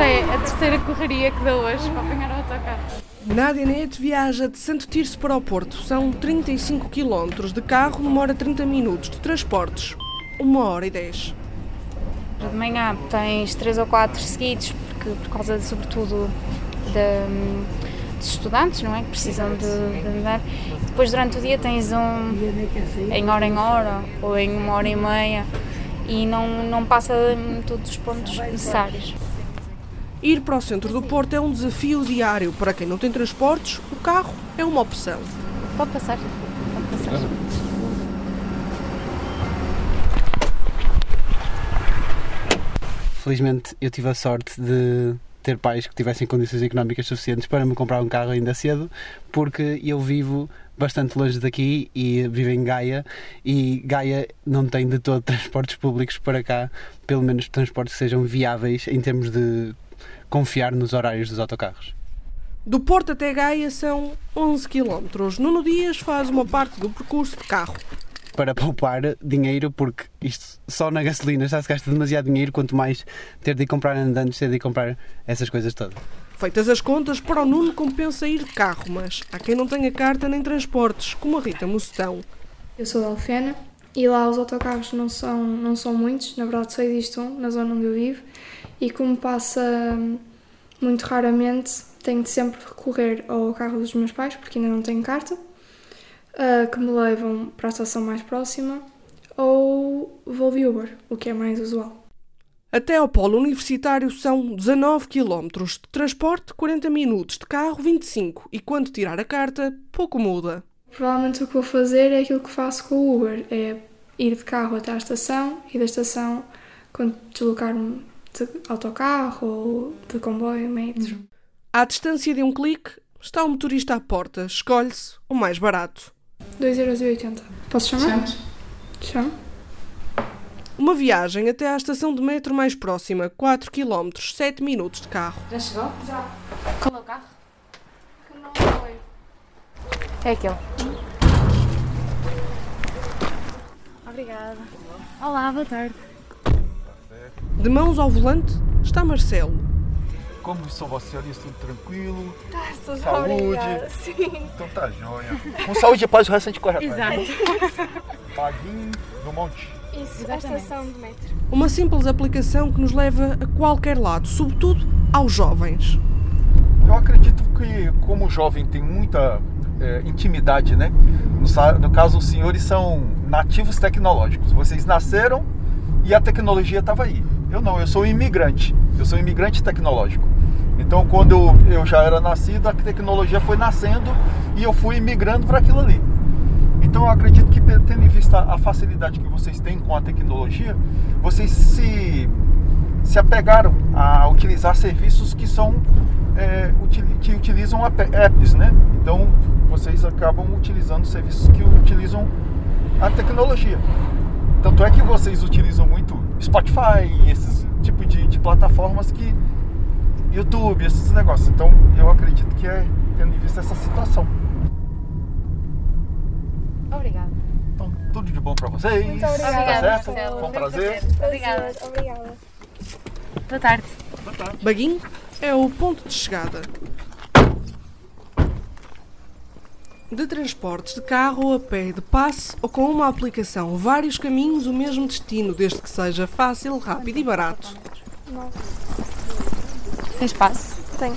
Já é a terceira correria que dou hoje para apanhar o autocarro. Nádia Neto viaja de Santo Tirso para o Porto. São 35 km de carro, demora 30 minutos. De transportes, 1 hora e 10. De manhã tens três ou quatro seguidos, porque, por causa, de, sobretudo, de, dos estudantes, não é? Que precisam de, de andar. Depois, durante o dia, tens um em hora em hora ou em uma hora e meia e não, não passa em todos os pontos necessários. Ir para o centro do Porto é um desafio diário. Para quem não tem transportes, o carro é uma opção. Pode passar. Pode passar. Felizmente eu tive a sorte de ter pais que tivessem condições económicas suficientes para me comprar um carro ainda cedo, porque eu vivo bastante longe daqui e vivo em Gaia e Gaia não tem de todo transportes públicos para cá, pelo menos transportes que sejam viáveis em termos de confiar nos horários dos autocarros. Do Porto até Gaia são 11 km. Nuno Dias faz uma parte do percurso de carro. Para poupar dinheiro, porque isto só na gasolina já se gasta demasiado dinheiro, quanto mais ter de ir comprar andantes, ter de ir comprar essas coisas todas. Feitas as contas, para o Nuno compensa ir de carro, mas há quem não tenha carta nem transportes, como a Rita Mocetão. Eu sou da Alfena e lá os autocarros não são, não são muitos, na verdade só existe um na zona onde eu vivo e como passa hum, muito raramente, tenho de sempre recorrer ao carro dos meus pais, porque ainda não tenho carta, uh, que me levam para a estação mais próxima, ou vou de Uber, o que é mais usual. Até ao polo universitário são 19 km, de transporte 40 minutos, de carro 25 e quando tirar a carta, pouco muda. Provavelmente o que vou fazer é aquilo que faço com o Uber, é ir de carro até à estação e da estação deslocar-me de autocarro ou de comboio, metro. À distância de um clique, está o motorista à porta. Escolhe-se o mais barato. 2,80€. Posso chamar? Chama. Uma viagem até à estação de metro mais próxima, 4 km, 7 minutos de carro. Já chegou? Já. Qual é o carro? É aquele. Obrigada. Olá, boa tarde. De mãos ao volante está Marcelo. Como são vossas senhorias? Tudo tranquilo? Tá, estou Saúde. obrigada. Sim. Então tá joia. Com saúde e paz o resto a gente corre atrás. né? Exato. Paguinho do monte. Isso, a Exatamente. estação de metro. Uma simples aplicação que nos leva a qualquer lado, sobretudo aos jovens. Eu acredito que como jovem tem muita é, intimidade, né? No, no caso, os senhores são nativos tecnológicos. Vocês nasceram e a tecnologia estava aí. Eu não, eu sou um imigrante. Eu sou um imigrante tecnológico. Então, quando eu, eu já era nascido, a tecnologia foi nascendo e eu fui migrando para aquilo ali. Então, eu acredito que, tendo em vista a facilidade que vocês têm com a tecnologia, vocês se, se apegaram a utilizar serviços que são é, que utilizam app- apps, né? Então, vocês acabam utilizando serviços que utilizam a tecnologia. Tanto é que vocês utilizam muito Spotify, esses tipo de, de plataformas que YouTube, esses negócios. Então, eu acredito que é tendo em vista essa situação. Obrigada. Então, tudo de bom para vocês. Muito Tá obrigada, certo? Marcelo. Foi um prazer. Obrigada. Obrigada. Boa tarde. Baguinho é o ponto de chegada. De transportes de carro ou a pé, de passe ou com uma aplicação, vários caminhos, o mesmo destino, desde que seja fácil, rápido e barato. Tem espaço? Tenho.